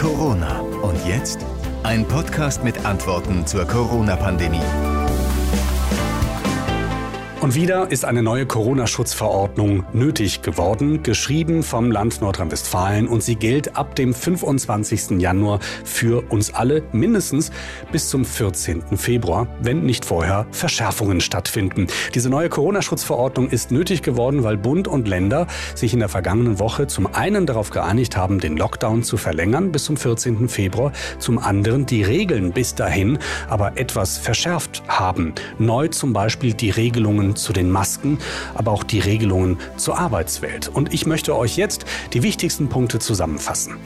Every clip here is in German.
Corona. Und jetzt ein Podcast mit Antworten zur Corona-Pandemie. Und wieder ist eine neue Corona-Schutzverordnung nötig geworden, geschrieben vom Land Nordrhein-Westfalen und sie gilt ab dem 25. Januar für uns alle mindestens bis zum 14. Februar, wenn nicht vorher Verschärfungen stattfinden. Diese neue Corona-Schutzverordnung ist nötig geworden, weil Bund und Länder sich in der vergangenen Woche zum einen darauf geeinigt haben, den Lockdown zu verlängern bis zum 14. Februar, zum anderen die Regeln bis dahin aber etwas verschärft haben. Neu zum Beispiel die Regelungen zu den Masken, aber auch die Regelungen zur Arbeitswelt. Und ich möchte euch jetzt die wichtigsten Punkte zusammenfassen.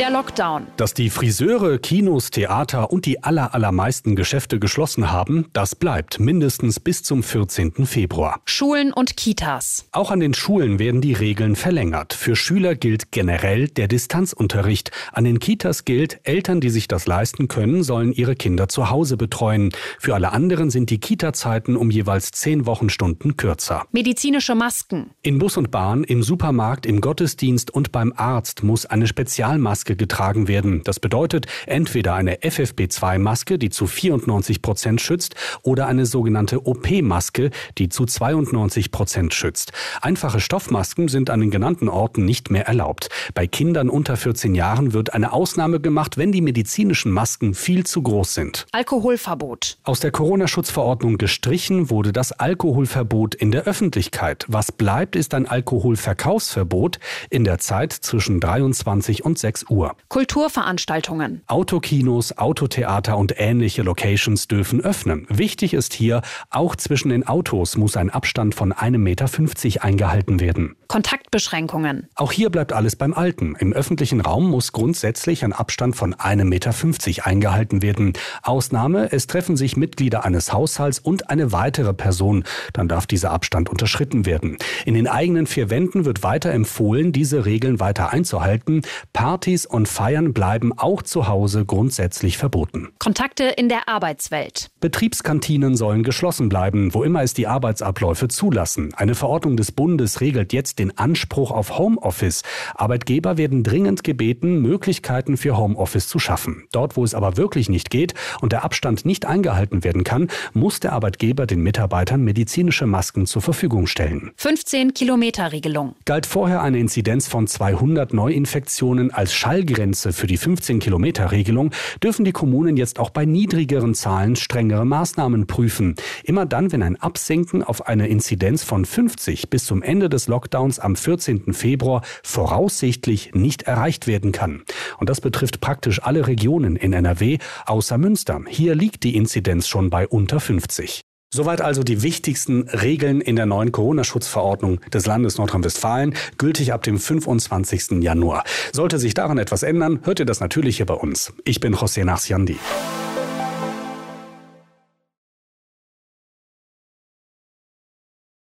Der Lockdown. Dass die Friseure, Kinos, Theater und die aller, allermeisten Geschäfte geschlossen haben, das bleibt mindestens bis zum 14. Februar. Schulen und Kitas. Auch an den Schulen werden die Regeln verlängert. Für Schüler gilt generell der Distanzunterricht. An den Kitas gilt, Eltern, die sich das leisten können, sollen ihre Kinder zu Hause betreuen. Für alle anderen sind die Kita-Zeiten um jeweils zehn Wochenstunden kürzer. Medizinische Masken. In Bus und Bahn, im Supermarkt, im Gottesdienst und beim Arzt muss eine Spezialmaske Maske getragen werden. Das bedeutet entweder eine FFP2-Maske, die zu 94 Prozent schützt, oder eine sogenannte OP-Maske, die zu 92 Prozent schützt. Einfache Stoffmasken sind an den genannten Orten nicht mehr erlaubt. Bei Kindern unter 14 Jahren wird eine Ausnahme gemacht, wenn die medizinischen Masken viel zu groß sind. Alkoholverbot. Aus der Corona-Schutzverordnung gestrichen wurde das Alkoholverbot in der Öffentlichkeit. Was bleibt, ist ein Alkoholverkaufsverbot in der Zeit zwischen 23 und 6 Uhr. Uhr. Kulturveranstaltungen. Autokinos, Autotheater und ähnliche Locations dürfen öffnen. Wichtig ist hier, auch zwischen den Autos muss ein Abstand von 1,50 Meter eingehalten werden. Kontaktbeschränkungen. Auch hier bleibt alles beim Alten. Im öffentlichen Raum muss grundsätzlich ein Abstand von 1,50 Meter eingehalten werden. Ausnahme, es treffen sich Mitglieder eines Haushalts und eine weitere Person. Dann darf dieser Abstand unterschritten werden. In den eigenen vier Wänden wird weiter empfohlen, diese Regeln weiter einzuhalten. Partys und Feiern bleiben auch zu Hause grundsätzlich verboten. Kontakte in der Arbeitswelt. Betriebskantinen sollen geschlossen bleiben, wo immer es die Arbeitsabläufe zulassen. Eine Verordnung des Bundes regelt jetzt den Anspruch auf Homeoffice. Arbeitgeber werden dringend gebeten, Möglichkeiten für Homeoffice zu schaffen. Dort, wo es aber wirklich nicht geht und der Abstand nicht eingehalten werden kann, muss der Arbeitgeber den Mitarbeitern medizinische Masken zur Verfügung stellen. 15 Kilometer Regelung. Galt vorher eine Inzidenz von 200 Neuinfektionen als Schall Schallgrenze für die 15-Kilometer-Regelung dürfen die Kommunen jetzt auch bei niedrigeren Zahlen strengere Maßnahmen prüfen. Immer dann, wenn ein Absenken auf eine Inzidenz von 50 bis zum Ende des Lockdowns am 14. Februar voraussichtlich nicht erreicht werden kann. Und das betrifft praktisch alle Regionen in NRW außer Münster. Hier liegt die Inzidenz schon bei unter 50. Soweit also die wichtigsten Regeln in der neuen Corona-Schutzverordnung des Landes Nordrhein-Westfalen, gültig ab dem 25. Januar. Sollte sich daran etwas ändern, hört ihr das natürlich hier bei uns. Ich bin José Nachsiandi.